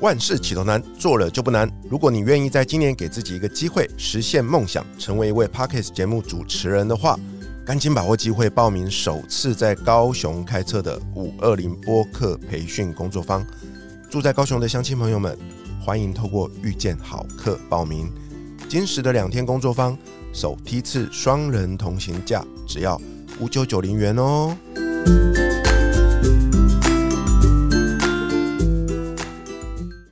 万事起头难，做了就不难。如果你愿意在今年给自己一个机会，实现梦想，成为一位 Podcast 节目主持人的话，赶紧把握机会报名首次在高雄开设的五二零播客培训工作坊。住在高雄的乡亲朋友们，欢迎透过遇见好客报名。今时的两天工作坊，首梯次双人同行价只要五九九零元哦。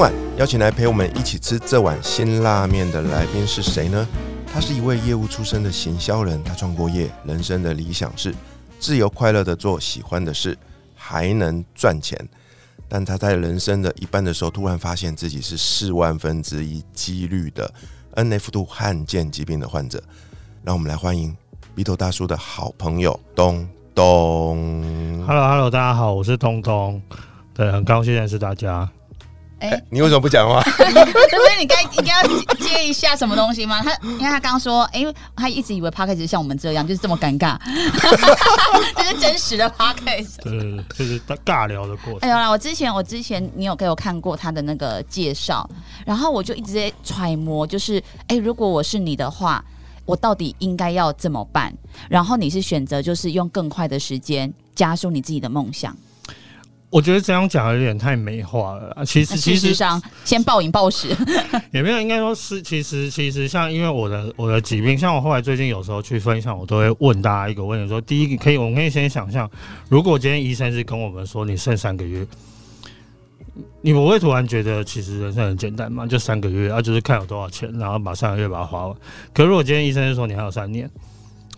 晚邀请来陪我们一起吃这碗辛辣面的来宾是谁呢？他是一位业务出身的行销人，他创过业，人生的理想是自由快乐的做喜欢的事，还能赚钱。但他在人生的一半的时候，突然发现自己是四万分之一几率的 NF 度罕见疾病的患者。让我们来欢迎鼻头大叔的好朋友东东。Hello Hello，大家好，我是东东，对，很高兴认识大家。哎、哎你为什么不讲话？对 不对？你该应该要接一下什么东西吗？他你看他刚刚说，哎、他一直以为 p c a s 像我们这样，就是这么尴尬，这是真实的 p c a s 对对对，就是尬聊的过程。哎呦啦，我之前我之前你有给我看过他的那个介绍，然后我就一直在揣摩，就是哎、如果我是你的话，我到底应该要怎么办？然后你是选择就是用更快的时间加速你自己的梦想。我觉得这样讲有点太美化了啦。其实其实上，先暴饮暴食，也没有，应该说是其实其实像因为我的我的疾病，像我后来最近有时候去分享，我都会问大家一个问题：说第一个可以，我们可以先想象，如果今天医生是跟我们说你剩三个月。你不会突然觉得其实人生很简单嘛？就三个月，啊，就是看有多少钱，然后把三个月把它花完。可如果今天医生是说你还有三年，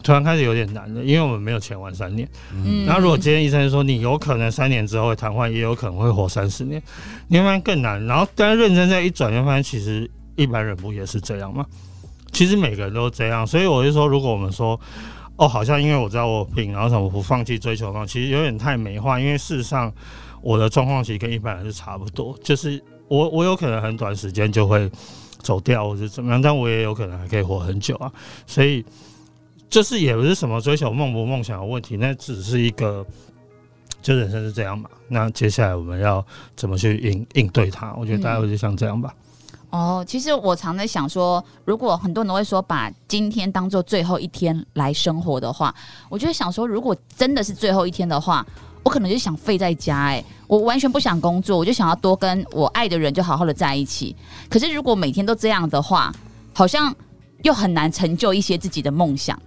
突然开始有点难了，因为我们没有钱玩三年。嗯然后如果今天医生说你有可能三年之后会瘫痪，也有可能会活三十年，你会发现更难。然后但是认真再一转，就发现其实一般人不也是这样吗？其实每个人都这样，所以我就说，如果我们说哦，好像因为我知道我有病，然后什么不放弃追求嘛，其实有点太美化。因为事实上我的状况其实跟一般人是差不多，就是我我有可能很短时间就会走掉或者怎么样，但我也有可能还可以活很久啊，所以。就是也不是什么追求梦不梦想的问题，那只是一个，就人生是这样嘛。那接下来我们要怎么去应应对它？我觉得大概就像这样吧。哦，其实我常在想说，如果很多人都会说把今天当做最后一天来生活的话，我就会想说，如果真的是最后一天的话，我可能就想废在家、哎，我完全不想工作，我就想要多跟我爱的人就好好的在一起。可是如果每天都这样的话，好像又很难成就一些自己的梦想。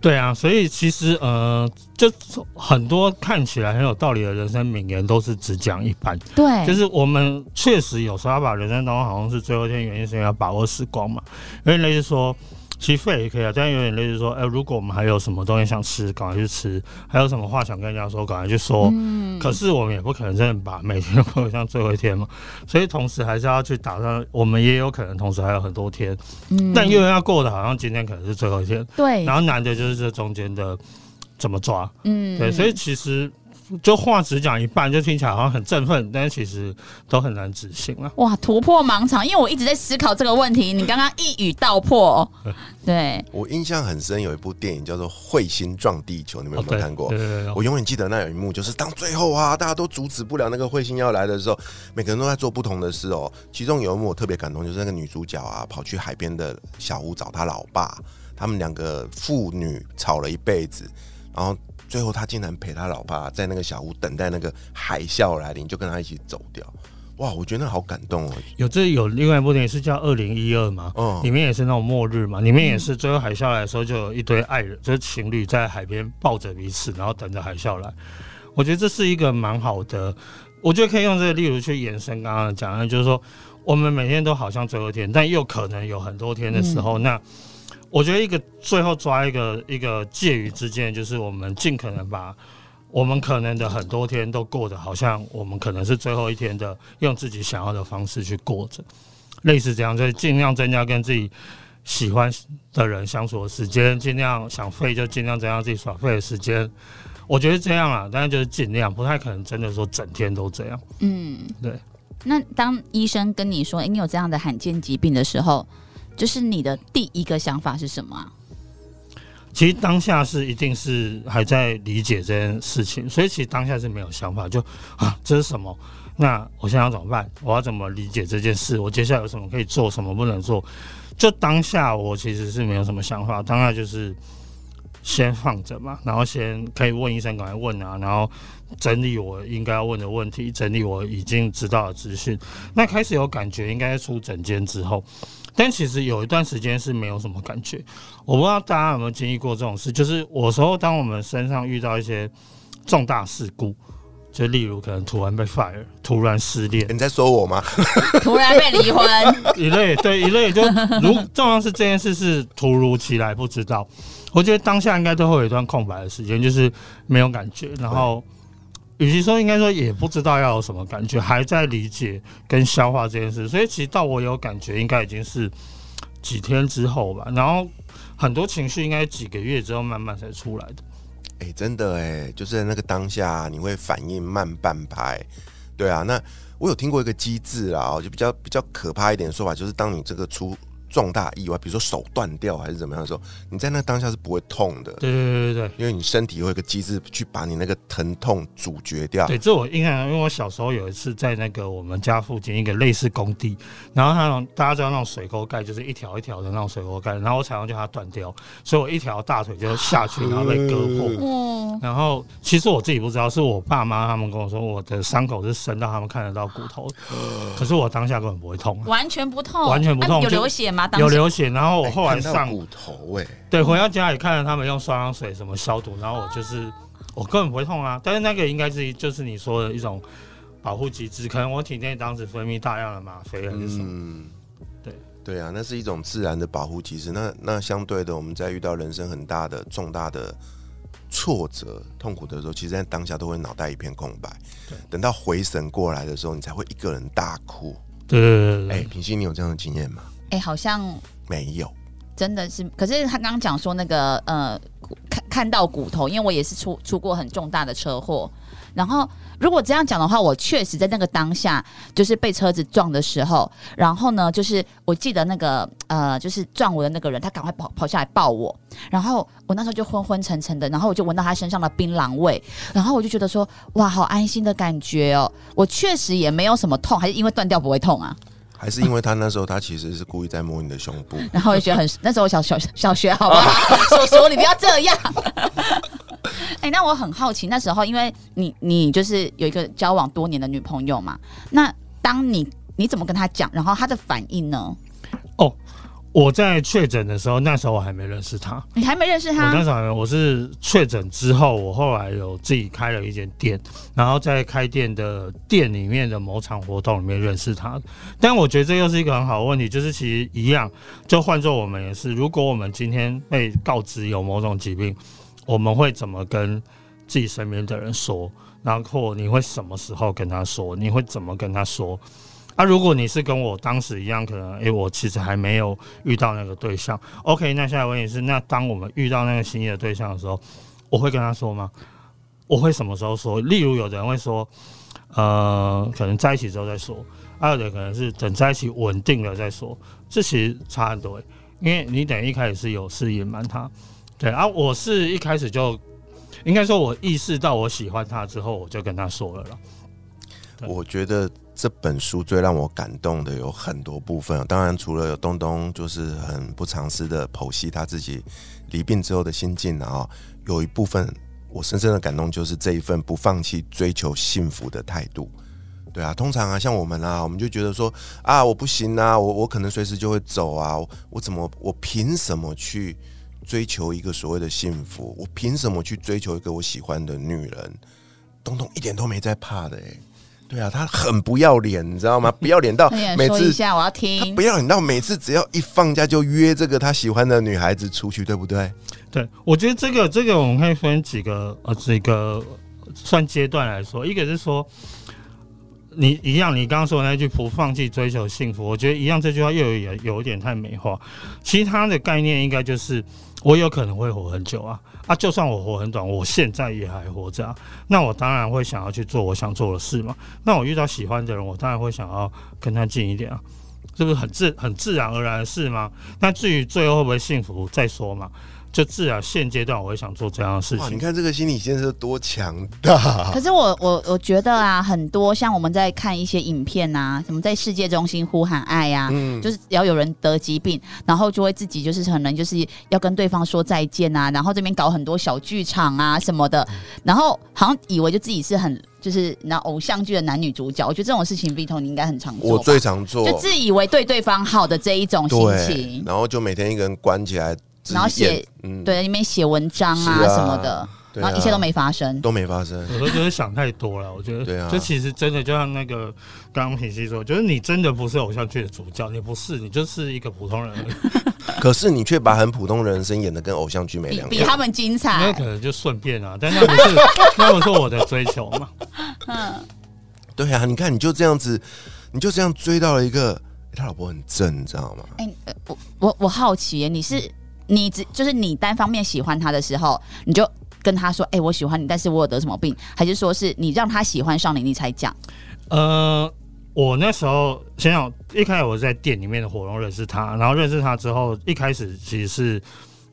对啊，所以其实呃，就很多看起来很有道理的人生名言都是只讲一半。对，就是我们确实有时候要把人生当中好像是最后一天，原因是因为要把握时光嘛。因为类似说，其实废也可以啊，但有点类似说，哎、如果我们还有什么东西想吃，赶快去吃；还有什么话想跟人家说，赶快去说。嗯，可是我们也不可能真的把每天都过得像最后一天嘛，所以同时还是要去打算，我们也有可能同时还有很多天，嗯。但又要过得好像今天可能是最后一天，对，然后难的就是这中间的怎么抓，嗯。对，所以其实就话只讲一半，就听起来好像很振奋，但是其实都很难执行了。哇，突破盲场，因为我一直在思考这个问题，你刚刚一语道破，对，我印象很深，有一部电影叫做《彗星撞地球》，你们有没有看过？对对对我永远记得那有一幕，就是当最后啊，大家都阻止不了那个彗星要来的时候，每个人都在做不同的事哦。其中有一幕我特别感动，就是那个女主角啊，跑去海边的小屋找她老爸，他们两个父女吵了一辈子，然后最后他竟然陪他老爸在那个小屋等待那个海啸来临，就跟他一起走掉。哇，我觉得那好感动哦。有这有另外一部电影是叫《二零一二》嘛，嗯里面也是那种末日嘛，里面也是最后海啸来的时候，就有一堆爱人，就是情侣在海边抱着彼此，然后等着海啸来。我觉得这是一个蛮好的，我觉得可以用这个例如去延伸刚刚讲的，就是说我们每天都好像最后一天，但又可能有很多天的时候，那我觉得一个最后抓一个一个介于之间，就是我们尽可能把我们可能的很多天都过得好像我们可能是最后一天的，用自己想要的方式去过着，类似这样，就尽量增加跟自己喜欢的人相处的时间，尽量想废就尽量增加自己耍废的时间。我觉得这样啊，当然就是尽量，不太可能真的说整天都这样。嗯，对。那当医生跟你说，哎、你有这样的罕见疾病的时候，就是你的第一个想法是什么？其实当下是一定是还在理解这件事情，所以其实当下是没有想法，就啊这是什么？那我现在要怎么办？我要怎么理解这件事？我接下来有什么可以做，什么不能做？就当下我其实是没有什么想法，当下就是先放着嘛，然后先可以问医生，赶快问啊，然后整理我应该要问的问题，整理我已经知道的资讯。那开始有感觉，应该是出整间之后，但其实有一段时间是没有什么感觉。我不知道大家有没有经历过这种事，就是有时候当我们身上遇到一些重大事故，就例如可能突然被 fire，突然失恋你在说我吗？突然被离婚，一类，对一类就如 重要是这件事是突如其来，不知道。我觉得当下应该都会有一段空白的时间，就是没有感觉，然后与其说应该说也不知道要有什么感觉，还在理解跟消化这件事，所以其实到我有感觉，应该已经是几天之后吧。然后很多情绪应该几个月之后慢慢才出来的。哎、真的哎，就是那个当下，你会反应慢半拍。对啊，那我有听过一个机制啦，哦就比较比较可怕一点的说法，就是当你这个出重大意外，比如说手断掉还是怎么样的时候，你在那当下是不会痛的，对对对对对。因为你身体会有一个机制去把你那个疼痛阻绝掉。对，这我印象，因为我小时候有一次在那个我们家附近一个类似工地，然后那种大家知道那种水沟盖，就是一条一条的那种水沟盖，然后我踩上去它断掉，所以我一条大腿就下去，然后被割破。嗯，然后其实我自己不知道，是我爸妈他们跟我说，我的伤口是深到他们看得到骨头，可是我当下根本不会痛啊、完全不痛，完全不痛啊有流血吗？有流血，然后我哎后来上骨头哎、对，回到家里看着他们用双氧水什么消毒，然后我就是我根本不会痛啊。但是那个应该是就是你说的一种保护机制，可能我体内当时分泌大量的吗啡还是什么。嗯，对对啊，那是一种自然的保护机制。那那相对的，我们在遇到人生很大的重大的挫折、痛苦的时候，其实在当下都会脑袋一片空白。等到回神过来的时候，你才会一个人大哭。对对对哎、对平心，你有这样的经验吗？哎、好像没有。真的是，可是他刚刚讲说那个呃，看看到骨头，因为我也是出出过很重大的车祸。然后如果这样讲的话，我确实在那个当下就是被车子撞的时候，然后呢，就是我记得那个呃，就是撞我的那个人，他赶快跑跑下来抱我，然后我那时候就昏昏沉沉的，然后我就闻到他身上的槟榔味，然后我就觉得说哇，好安心的感觉哦。我确实也没有什么痛，还是因为断掉不会痛啊。还是因为他那时候他其实是故意在摸你的胸部，然后我就觉得很，那时候我小小小学，好不好？叔叔，你不要这样。哎、那我很好奇，那时候因为你你就是有一个交往多年的女朋友嘛，那当你你怎么跟她讲，然后她的反应呢？我在确诊的时候，那时候我还没认识他。你还没认识他我那，时候还没我是确诊之后，我后来有自己开了一间店，然后在开店的店里面的某场活动里面认识他。但我觉得这又是一个很好的问题，就是其实一样，就换做我们也是，如果我们今天被告知有某种疾病，我们会怎么跟自己身边的人说？然后你会什么时候跟他说？你会怎么跟他说？啊，如果你是跟我当时一样，可能诶、我其实还没有遇到那个对象。OK，那下一个问题是，那当我们遇到那个心仪的对象的时候，我会跟他说吗？我会什么时候说？例如，有的人会说，呃，可能在一起之后再说；，还有的可能是等在一起稳定了再说。这其实差很多、欸，因为你等一开始是有事隐瞒他，对啊，我是一开始就应该说，我意识到我喜欢他之后，我就跟他说了了。我觉得这本书最让我感动的有很多部分，当然除了有东东就是很不藏私的剖析他自己离病之后的心境啊，有一部分我深深的感动就是这一份不放弃追求幸福的态度。对啊，通常啊，像我们啊，我们就觉得说啊，我不行啊，我我可能随时就会走啊，我怎么我凭什么去追求一个所谓的幸福？我凭什么去追求一个我喜欢的女人？东东一点都没在怕的哎、对啊，他很不要脸，你知道吗？不要脸到每次说一下，我要他听不。要脸到每次只要一放假就约这个他喜欢的女孩子出去，对不对？对，我觉得这个这个我们可以分几个呃几个算阶段来说，一个是说。你一样，你刚刚说的那句“不放弃追求幸福”，我觉得一样，这句话又有有有一点太美化。其他的概念应该就是，我有可能会活很久啊啊！就算我活很短，我现在也还活着啊，那我当然会想要去做我想做的事嘛。那我遇到喜欢的人，我当然会想要跟他近一点啊，这不是很自很自然而然的事吗？那至于最后会不会幸福，再说嘛。就自然现阶段我会想做这样的事情。你看这个心理建设多强大！可是我我我觉得啊，很多像我们在看一些影片啊，什么在世界中心呼喊爱呀，嗯，就是要有人得疾病，然后就会自己就是可能就是要跟对方说再见啊，然后这边搞很多小剧场啊什么的，然后好像以为就自己是很就是那偶像剧的男女主角。我觉得这种事情 Vito 你应该很常做，我最常做，就自以为对对方好的这一种心情，然后就每天一个人关起来。然后写，对，里面写文章啊什么的，然后一切都没发生，都没发生。有时候就是想太多了，我觉得，对啊，就其实真的就像那个刚刚平西说，就是你真的不是偶像剧的主角，你不是，你就是一个普通人。可是你却把很普通人生演的跟偶像剧没两样，比他们精彩。那可能就顺便啊，但那不是，那不是我的追求嘛。嗯，对啊，你看你就这样子，你就这样追到了一个他老婆很正，你知道吗？哎，我我我好奇，你是？你只就是你单方面喜欢他的时候，你就跟他说：“哎，我喜欢你，但是我有得什么病？”还是说是你让他喜欢上你，你才讲？呃，我那时候想想，一开始我在店里面的活动认识他，然后认识他之后，一开始其实是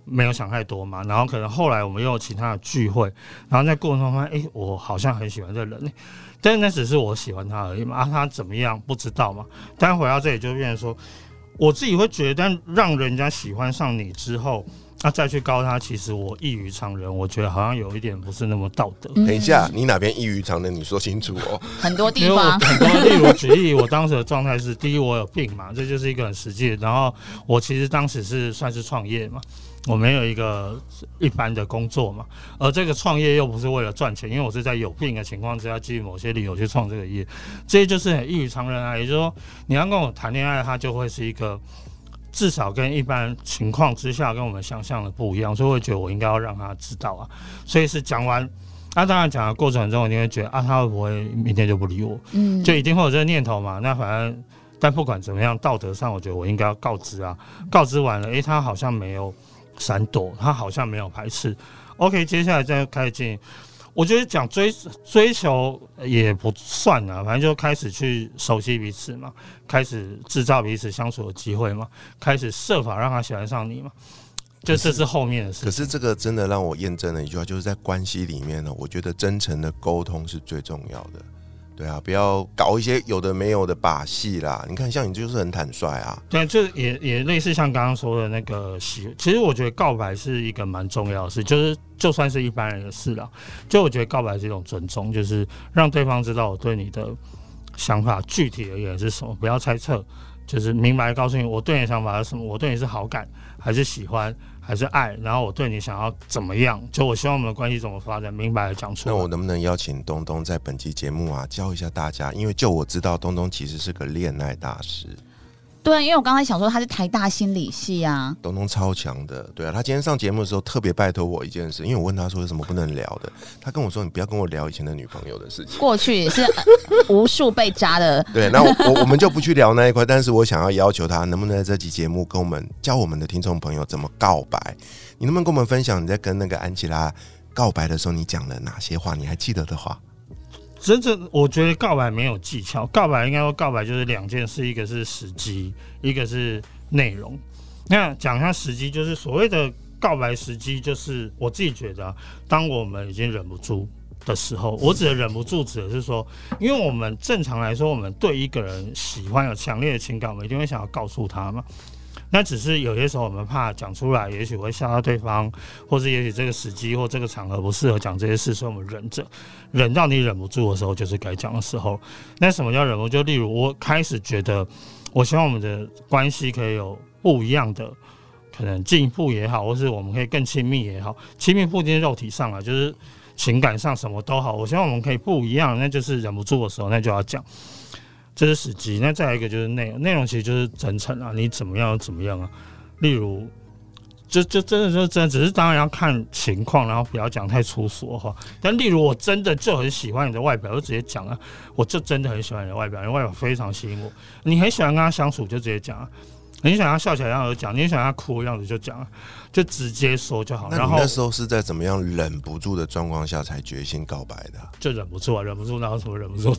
没有想太多嘛，然后可能后来我们又有其他的聚会，然后在过程中发现，哎，我好像很喜欢这人，但是那只是我喜欢他而已嘛，啊，他怎么样不知道嘛，但回到这里就变成说。我自己会觉得，但让人家喜欢上你之后，那再去告他，其实我异于常人。我觉得好像有一点不是那么道德。等一下，你哪边异于常人？你说清楚哦。很多地方，很多例如举例，我当时的状态是：第一，我有病嘛，这就是一个很实际。然后我其实当时是算是创业嘛。我没有一个一般的工作嘛，而这个创业又不是为了赚钱，因为我是在有病的情况之下，基于某些理由去创这个业，这些就是很异于常人啊。也就是说，你要跟我谈恋爱，他就会是一个至少跟一般情况之下跟我们想象的不一样，所以我觉得我应该要让他知道啊。所以是讲完，那当然讲的过程中，你会觉得啊，他会不会明天就不理我？嗯，就一定会有这个念头嘛。那反正，但不管怎么样，道德上我觉得我应该要告知啊。告知完了，诶，他好像没有。闪躲，他好像没有排斥。OK，接下来再开始进。我觉得讲追追求也不算啊，反正就开始去熟悉彼此嘛，开始制造彼此相处的机会嘛，开始设法让他喜欢上你嘛。就这是后面的事。可是这个真的让我验证了一句话，就是在关系里面呢，我觉得真诚的沟通是最重要的。对啊，不要搞一些有的没有的把戏啦。你看，像你就是很坦率啊。对，就也也类似像刚刚说的那个喜。其实我觉得告白是一个蛮重要的事，就是就算是一般人的事了。就我觉得告白是一种尊重，就是让对方知道我对你的想法具体而言是什么，不要猜测，就是明白告诉你我对你的想法是什么，我对你是好感还是喜欢。还是爱，然后我对你想要怎么样？就我希望我们的关系怎么发展，明白的讲出来。那我能不能邀请东东在本期节目啊，教一下大家？因为就我知道，东东其实是个恋爱大师。对，因为我刚才想说他是台大心理系啊，东东超强的。对啊，他今天上节目的时候特别拜托我一件事，因为我问他说有什么不能聊的，他跟我说你不要跟我聊以前的女朋友的事情。过去也是无数被渣的。对，那我我们就不去聊那一块，但是我想要要求他，能不能在这期节目跟我们教我们的听众朋友怎么告白？你能不能跟我们分享你在跟那个安琪拉告白的时候，你讲了哪些话？你还记得的话？真正我觉得告白没有技巧，告白应该说告白就是两件事，一个是时机，一个是内容。那讲一下时机，就是所谓的告白时机，就是我自己觉得，当我们已经忍不住的时候，我指的忍不住指的是说，因为我们正常来说，我们对一个人喜欢有强烈的情感，我们一定会想要告诉他嘛。那只是有些时候我们怕讲出来，也许会吓到对方，或者也许这个时机或这个场合不适合讲这些事，所以我们忍着，忍到你忍不住的时候，就是该讲的时候。那什么叫忍不住？就例如我开始觉得，我希望我们的关系可以有不一样的，可能进一步也好，或是我们可以更亲密也好，亲密不一定肉体上啊，就是情感上什么都好。我希望我们可以不一样，那就是忍不住的时候，那就要讲。这是时机，那再来一个就是内容，内容其实就是真诚啊，你怎么样怎么样啊？例如，就就真的就真的，只是当然要看情况，然后不要讲太粗俗哈。但例如我真的就很喜欢你的外表，就直接讲啊，我就真的很喜欢你的外表，你外表非常吸引我。你很喜欢跟他相处，就直接讲啊。你想要笑起来样子讲，你想要哭的样子就讲，就直接说就好。那然后你那时候是在怎么样忍不住的状况下才决心告白的啊？就忍不住啊，忍不住，然后什么忍不住，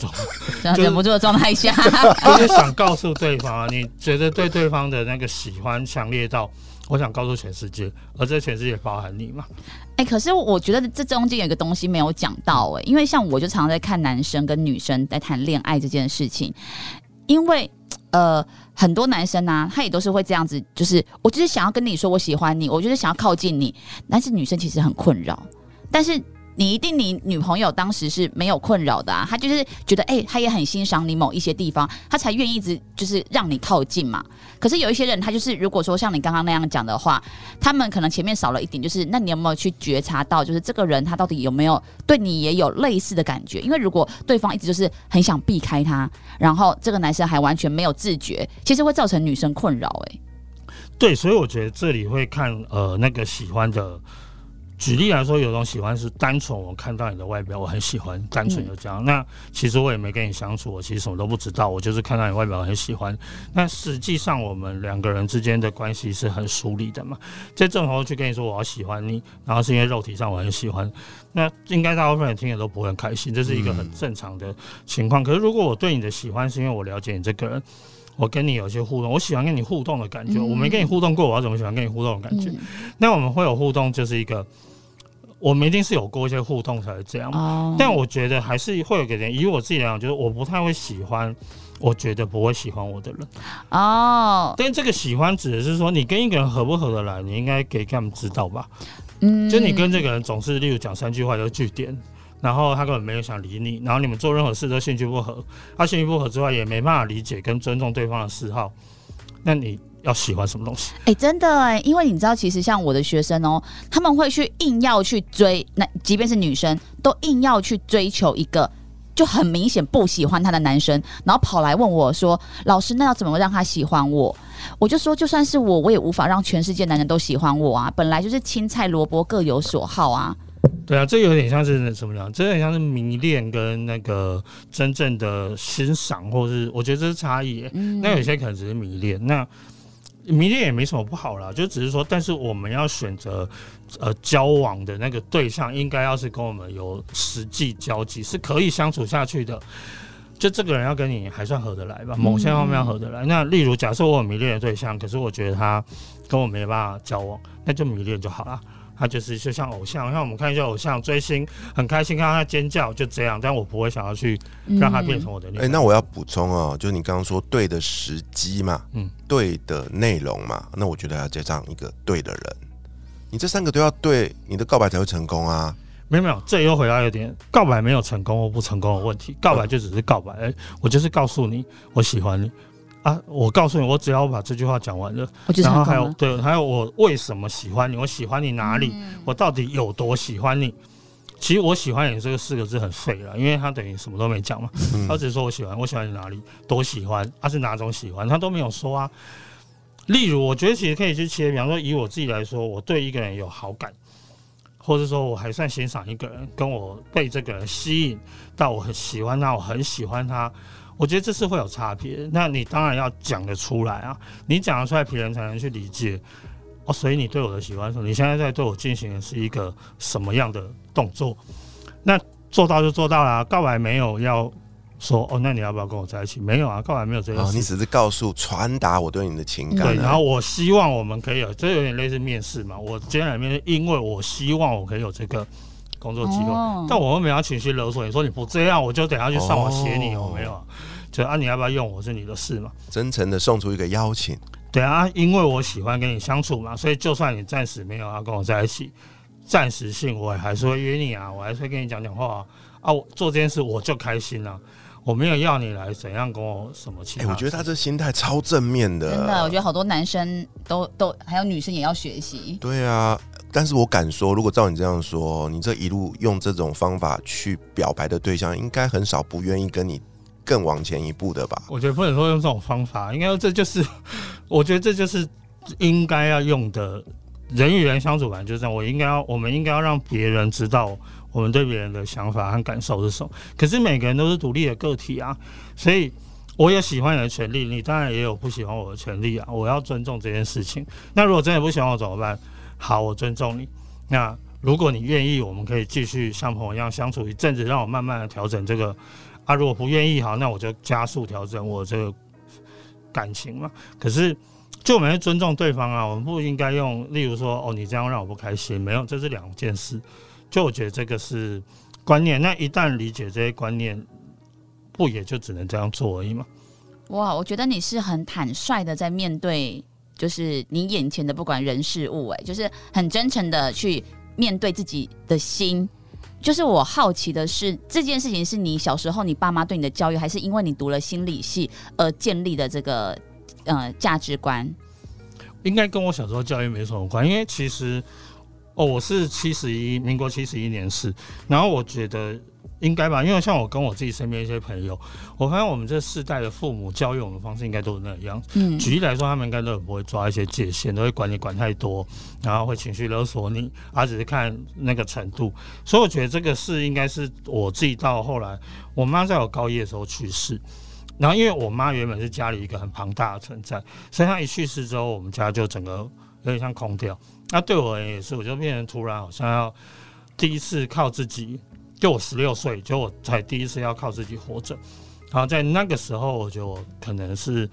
这样忍不住的状态下，就是想告诉对方啊，你觉得对对方的那个喜欢强烈到，我想告诉全世界，而这全世界包含你嘛。哎、可是我觉得这中间有一个东西没有讲到哎、因为像我就常常在看男生跟女生在谈恋爱这件事情，因为呃很多男生啊，他也都是会这样子，就是我就是想要跟你说我喜欢你，我就是想要靠近你，但是女生其实很困扰，但是。你一定，你女朋友当时是没有困扰的啊，她就是觉得，哎、她也很欣赏你某一些地方，她才愿意一直就是让你靠近嘛。可是有一些人，他就是如果说像你刚刚那样讲的话，他们可能前面少了一点，就是那你有没有去觉察到，就是这个人他到底有没有对你也有类似的感觉？因为如果对方一直就是很想避开他，然后这个男生还完全没有自觉，其实会造成女生困扰。哎，对，所以我觉得这里会看呃那个喜欢的。举例来说，有种喜欢是单纯我看到你的外表，我很喜欢，单纯就这样。那其实我也没跟你相处，我其实什么都不知道，我就是看到你外表很喜欢。那实际上我们两个人之间的关系是很疏离的嘛。在这种时候去跟你说我要喜欢你，然后是因为肉体上我很喜欢，那应该大部分人听了都不会很开心，这是一个很正常的情况。可是如果我对你的喜欢是因为我了解你这个人。我跟你有一些互动，我喜欢跟你互动的感觉。嗯我没跟你互动过，我要怎么喜欢跟你互动的感觉？嗯那我们会有互动，就是一个我们一定是有过一些互动才会这样。哦但我觉得还是会有一个点，以我自己来讲，就是我不太会喜欢，我觉得不会喜欢我的人。哦，但这个喜欢指的是说，你跟一个人合不合得来，你应该给他们知道吧？嗯就你跟这个人总是，例如讲三句话就句点，然后他根本没有想理你，然后你们做任何事都兴趣不合，他兴趣不合之外，也没办法理解跟尊重对方的嗜好，那你要喜欢什么东西？哎、真的哎，因为你知道，其实像我的学生哦，他们会去硬要去追，那即便是女生，都硬要去追求一个就很明显不喜欢他的男生，然后跑来问我说：“老师，那要怎么让他喜欢我？”我就说，就算是我，我也无法让全世界男人都喜欢我啊！本来就是青菜萝卜各有所好啊。对啊，这有点像是什么讲？这有点像是迷恋跟那个真正的欣赏，或是我觉得这是差异那有些可能只是迷恋，那迷恋也没什么不好啦，就只是说，但是我们要选择呃交往的那个对象，应该要是跟我们有实际交集，是可以相处下去的。就这个人要跟你还算合得来吧，某些方面要合得来。那例如，假设我有迷恋的对象，可是我觉得他跟我没办法交往，那就迷恋就好了。他就是就像偶像，像我们看一些偶像追星，很开心看到他尖叫，就这样。但我不会想要去让他变成我的恋哎、人。那我要补充哦，就是你刚刚说对的时机嘛，嗯嗯，对的内容嘛，那我觉得要加上一个对的人，你这三个都要对，你的告白才会成功啊。没有没有，这又回到一点，告白没有成功或不成功的问题，告白就只是告白，哎、我就是告诉你我喜欢你啊，我告诉你，我只要把这句话讲完了，然后还。有对，还有我为什么喜欢你，我喜欢你哪里，嗯我到底有多喜欢你。其实我喜欢你这个四个字很废了，因为他等于什么都没讲嘛，嗯他只是说我喜欢，我喜欢你哪里，多喜欢，他、是哪种喜欢，他都没有说啊。例如，我觉得其实可以去切，比方说以我自己来说，我对一个人有好感，或者说我还算欣赏一个人，跟我被这个人吸引到，我很喜欢他，我很喜欢他，我觉得这是会有差别。那你当然要讲得出来啊，你讲得出来，别人才能去理解。哦，所以你对我的喜欢是，你现在在对我进行的是一个什么样的动作？那做到就做到啦，告白没有要说哦，那你要不要跟我在一起？没有啊，告白没有这个你只是告诉传达我对你的情感、啊，对，然后我希望我们可以有，这有点类似面试嘛。我今天来面试，因为我希望我可以有这个工作机会，哦但我又没有要情绪勒索。你说你不这样，我就等下去上网写你，哦有没有啊？就啊，你要不要用我是你的事嘛？真诚的送出一个邀请，对啊，因为我喜欢跟你相处嘛，所以就算你暂时没有要跟我在一起，暂时性我也还是会约你啊，我还是会跟你讲讲话啊。啊，我做这件事我就开心了、我没有要你来怎样跟我什么其哎、他事。我觉得他这心态超正面的，真的，我觉得好多男生都都还有女生也要学习。对啊，但是我敢说，如果照你这样说，你这一路用这种方法去表白的对象，应该很少不愿意跟你更往前一步的吧？我觉得不能说用这种方法，应该说这就是，我觉得这就是应该要用的人与人相处本来就是这样，我应该要，我们应该要让别人知道我们对别人的想法和感受是什么。可是每个人都是独立的个体啊，所以我有喜欢你的权利，你当然也有不喜欢我的权利啊。我要尊重这件事情。那如果真的不喜欢我怎么办？好，我尊重你。那如果你愿意，我们可以继续像朋友一样相处一阵子，让我慢慢的调整这个。啊，如果不愿意，好，那我就加速调整我这个感情嘛。可是。就我们要尊重对方啊，我们不应该用，例如说，哦，你这样让我不开心，没有，这是两件事。就我觉得这个是观念，那一旦理解这些观念，不也就只能这样做而已吗？哇，我觉得你是很坦率的在面对，就是你眼前的不管人事物，哎，就是很真诚的去面对自己的心。就是我好奇的是，这件事情是你小时候你爸妈对你的教育，还是因为你读了心理系而建立的这个？呃，价值观应该跟我小时候教育没什么关，因为其实哦，我是七十一，民国七十一年是，然后我觉得应该吧，因为像我跟我自己身边一些朋友，我发现我们这世代的父母教育我们方式应该都是那样。嗯，举例来说，他们应该都不会抓一些界限，都会管你管太多，然后会情绪勒索你，而只是看那个程度。所以我觉得这个事应该是我自己到后来，我妈在我高一的时候去世。然后，因为我妈原本是家里一个很庞大的存在，所以她一去世之后，我们家就整个有点像空掉。那对我而言也是，我就变成突然好像要第一次靠自己。就我十六岁，就我才第一次要靠自己活着。然后在那个时候，我觉得我可能是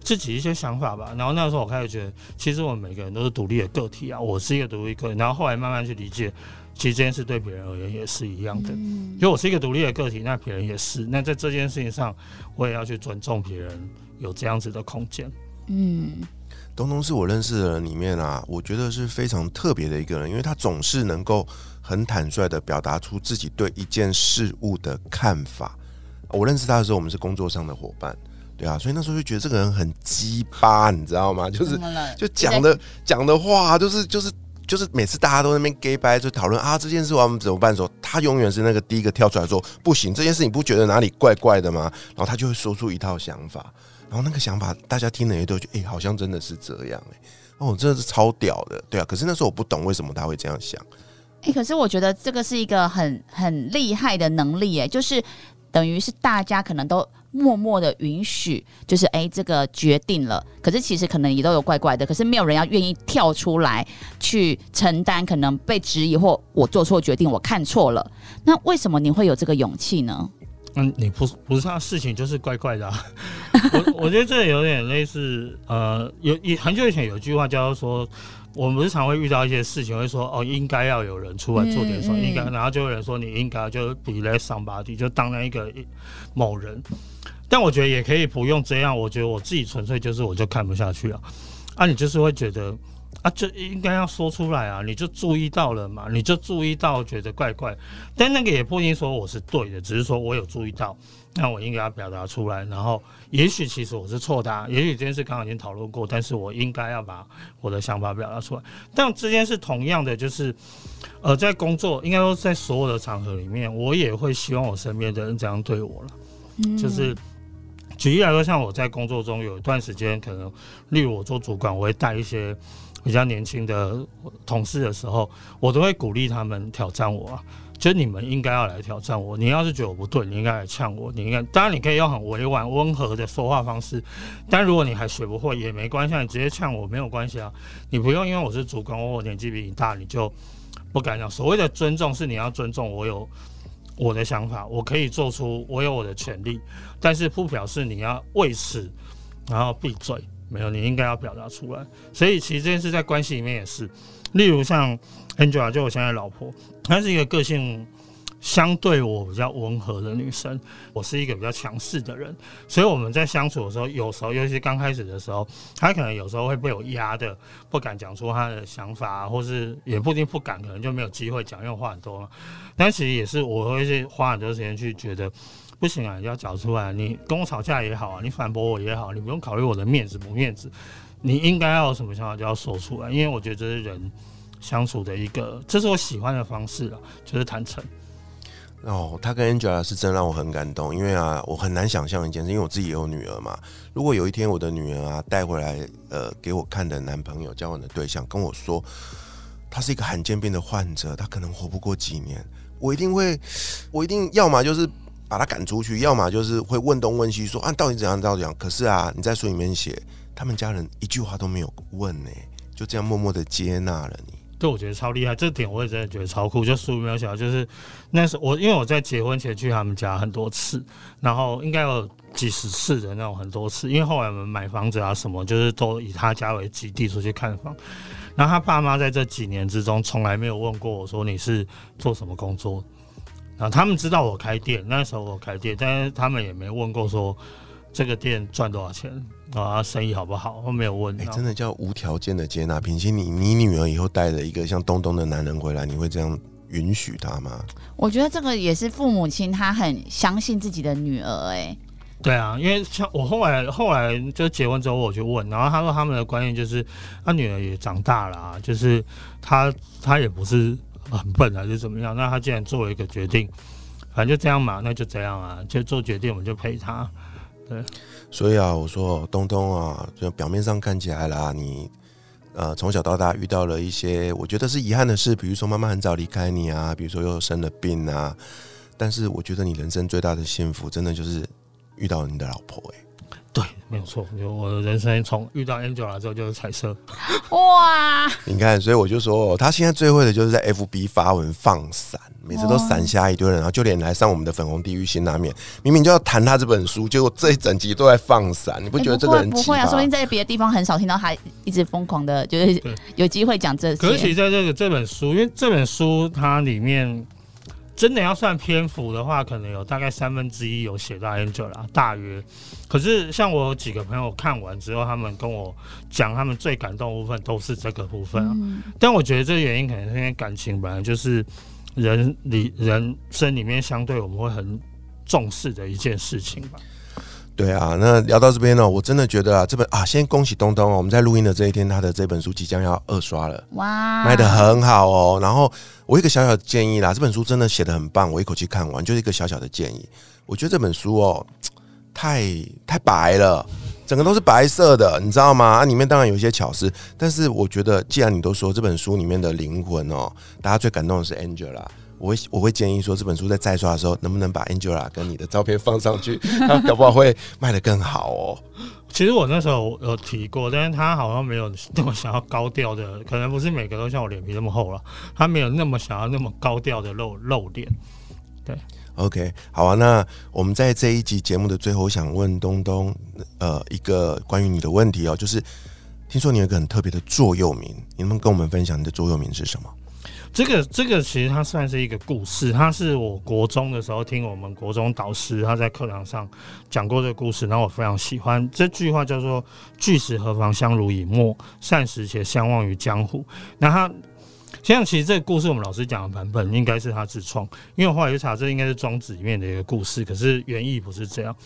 自己一些想法吧。然后那时候我开始觉得，其实我们每个人都是独立的个体啊，我是一个独立个体。然后后来慢慢去理解。其实这件事对别人而言也是一样的，因为我是一个独立的个体，那别人也是。那在这件事情上，我也要去尊重别人有这样子的空间。嗯，东东是我认识的人里面啊，我觉得是非常特别的一个人，因为他总是能够很坦率的表达出自己对一件事物的看法。我认识他的时候，我们是工作上的伙伴，对啊，所以那时候就觉得这个人很鸡巴，你知道吗？就是就讲的讲的话，就是就是。就是每次大家都那边 gay 掰，就讨论啊这件事我们怎么办的时候，他永远是那个第一个跳出来说不行，这件事你不觉得哪里怪怪的吗？然后他就会说出一套想法，然后那个想法大家听了也都觉得，哎，好像真的是这样，哎，哦，真的是超屌的，对啊。可是那时候我不懂为什么他会这样想，哎，可是我觉得这个是一个很很厉害的能力，哎，就是等于是大家可能都。默默的允许，就是哎，这个决定了。可是其实可能也都有怪怪的，可是没有人要愿意跳出来去承担可能被质疑或我做错决定，我看错了。那为什么你会有这个勇气呢？嗯，你不不是他事情就是怪怪的。我我觉得这有点类似，呃，有有很久以前有句话叫做说。我们日常会遇到一些事情，会说哦，应该要有人出来做点什么，应该，然后就有人说你应该就 relay somebody，，就当那一个某人。但我觉得也可以不用这样，我觉得我自己纯粹就是我就看不下去了，啊，你就是会觉得。啊，就应该要说出来啊！你就注意到了嘛，你就注意到觉得怪怪，但那个也不一定说我是对的，只是说我有注意到，那我应该要表达出来。然后，也许其实我是错的，也许这件事刚刚已经讨论过，但是我应该要把我的想法表达出来。但这件事同样的，就是呃，在工作，应该说在所有的场合里面，我也会希望我身边的人这样对我了。嗯，就是举例来说，像我在工作中有一段时间，可能例如我做主管，我会带一些。比较年轻的同事的时候，我都会鼓励他们挑战我啊，就你们应该要来挑战我。你要是觉得我不对，你应该来呛我。你应该，当然你可以用很委婉、温和的说话方式，但如果你还学不会也没关系，你直接呛我没有关系啊。你不用因为我是主管，我年纪比你大，你就不敢讲。所谓的尊重是你要尊重我有我的想法，我可以做出我有我的权利，但是不表示你要为此然后闭嘴。没有，你应该要表达出来。所以其实这件事在关系里面也是，例如像 Angela，就我现在老婆，她是一个个性相对我比较温和的女生，我是一个比较强势的人，所以我们在相处的时候，有时候尤其刚开始的时候，她可能有时候会被我压的，不敢讲出她的想法，或是也不一定不敢，可能就没有机会讲，因为话很多嘛。但其实也是我会去花很多时间去觉得。不行啊，要找出来。你跟我吵架也好啊，你反驳我也好，你不用考虑我的面子不面子。你应该要有什么想法就要说出来，因为我觉得这是人相处的一个，这是我喜欢的方式了，就是坦诚。哦，他跟 Angela 是真让我很感动，因为啊，我很难想象一件事，因为我自己也有女儿嘛。如果有一天我的女儿啊带回来，呃，给我看的男朋友交往的对象跟我说，他是一个罕见病的患者，他可能活不过几年，我一定会，我一定要么就是把他赶出去，要么就是会问东问西，说啊到底怎样，到底怎样。可是啊，你在书里面写，他们家人一句话都没有问呢，就这样默默的接纳了你。对，我觉得超厉害，这点我也真的觉得超酷。就书里面写，就是那时我因为我在结婚前去他们家很多次，然后应该有几十次的那种很多次。因为后来我们买房子啊什么，就是都以他家为基地出去看房。然后他爸妈在这几年之中从来没有问过我说你是做什么工作。然后他们知道我开店，那时候我开店，但是他们也没问过说这个店赚多少钱。啊，生意好不好？我没有问。哎，真的叫无条件的接纳。平心，你你女儿以后带了一个像东东的男人回来，你会这样允许他吗？我觉得这个也是父母亲他很相信自己的女儿。哎，对啊，因为像我后来后来就结婚之后，我就问，然后他说他们的观念就是，他女儿也长大了，啊就是他他也不是很笨还是怎么样。那他既然做了一个决定，反正就这样嘛，那就这样啊，就做决定我们就陪他。对。所以啊，我说东东啊，就表面上看起来啦，你呃从小到大遇到了一些我觉得是遗憾的事，比如说妈妈很早离开你啊，比如说又生了病啊，但是我觉得你人生最大的幸福，真的就是遇到你的老婆哎。对，没有错。就我的人生从遇到 Angela 之后就是彩色。哇！你看，所以我就说，他现在最会的就是在 FB 发文放闪，每次都闪瞎一堆人，然后就连来上我们的粉红地狱辛拉面，明明就要谈他这本书，结果这一整集都在放闪。你不觉得这个人不会啊？说不定在别的地方很少听到他一直疯狂的，就是有机会讲这些。可是在这个这本书，因为这本书它里面。真的要算篇幅的话，可能有大概三分之一有写到 Angela，，大约。可是像我有几个朋友看完之后，他们跟我讲，他们最感动部分都是这个部分啊。但我觉得这个原因可能是因为感情本来就是人里人生里面相对我们会很重视的一件事情吧。对啊，那聊到这边呢，我真的觉得啊，这本啊，先恭喜东东哦！我们在录音的这一天，他的这本书即将要二刷了，哇，卖的很好哦。然后我一个小小的建议啦，这本书真的写的很棒，我一口气看完，就是一个小小的建议。我觉得这本书哦，太太白了，整个都是白色的，你知道吗？啊，里面当然有一些巧思，但是我觉得，既然你都说这本书里面的灵魂哦，大家最感动的是 Angela。我会我会建议说，这本书在再刷的时候，能不能把 Angela 跟你的照片放上去，他搞不好会卖的更好哦。其实我那时候有提过，但是他好像没有那么想要高调的，可能不是每个都像我脸皮那么厚了，他没有那么想要那么高调的露露脸。对，OK，好啊。那我们在这一集节目的最后，想问东东，呃，一个关于你的问题哦，就是听说你有一个很特别的座右铭，你能不能跟我们分享你的座右铭是什么？这个这个其实它算是一个故事，它是我国中的时候听我们国中导师他在课堂上讲过这个故事，然后我非常喜欢这句话叫做“巨石何妨相濡以沫，善时且相忘于江湖”。那他像其实这个故事我们老师讲的版本应该是他自创，因为我后来查，这应该是庄子里面的一个故事，可是原意不是这样。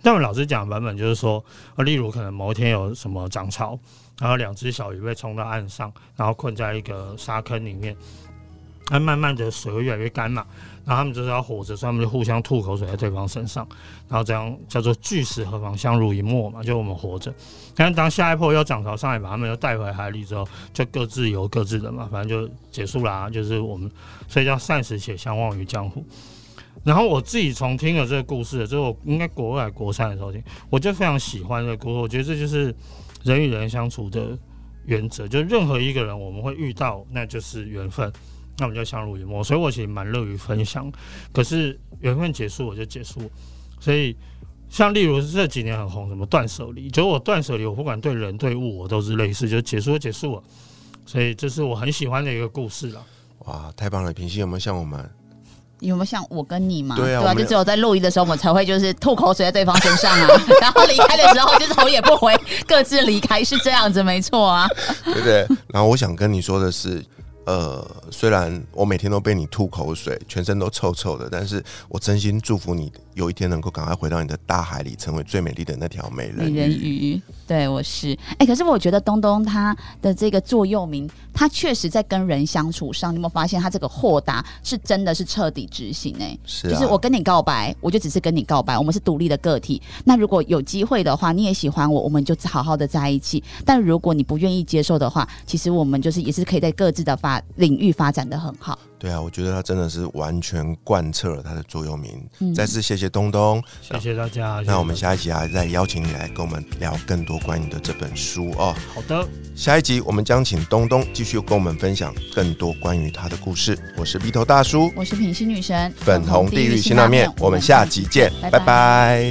但我们老师讲的版本就是说，呃，例如可能某一天有什么涨潮，然后两只小鱼被冲到岸上，然后困在一个沙坑里面。那慢慢的水会越来越干嘛，然后他们就是要活着，所以他们就互相吐口水在对方身上，然后这样叫做巨石何妨相濡以沫嘛，就我们活着。但当下一波又涨潮上来，把他们又带回海里之后，就各自游各自的嘛，反正就结束啦。就是我们所以叫善时且相忘于江湖。然后我自己从听了这个故事之后，应该国外国三的时候听，我就非常喜欢这个故事。我觉得这就是人与人相处的原则，就任何一个人我们会遇到，那就是缘分。那我们就相濡以沫，所以我其实蛮乐于分享。可是缘分结束我就结束，所以像例如这几年很红什么断舍离，就我断舍离，我不管对人对物，我都是类似，就结束就结束了。所以这是我很喜欢的一个故事了。哇，太棒了！平心有没有像我们？有没有像我跟你嘛？对啊，就只有在录音的时候，我们才会就是吐口水在对方身上啊，然后离开的时候就头也不回，各自离开，是这样子，没错啊。对不对？然后我想跟你说的是。呃，虽然我每天都被你吐口水，全身都臭臭的，但是我真心祝福你有一天能够赶快回到你的大海里，成为最美丽的那条美人美人鱼，对我是。哎、可是我觉得东东他的这个座右铭，他确实在跟人相处上，你有没有发现他这个豁达是真的是彻底执行、哎。是啊，就是我跟你告白，我就只是跟你告白，我们是独立的个体。那如果有机会的话，你也喜欢我，我们就好好的在一起。但如果你不愿意接受的话，其实我们就是也是可以在各自的发领域发展的很好。对啊，我觉得他真的是完全贯彻了他的座右铭。嗯再次谢谢东东，谢谢大家。那我们下一集啊，再邀请你来跟我们聊更多关于你的这本书哦。好的，下一集我们将请东东继续跟我们分享更多关于他的故事。我是鼻头大叔，我是品心女神，粉红地狱辛拉面，我们下集见，拜拜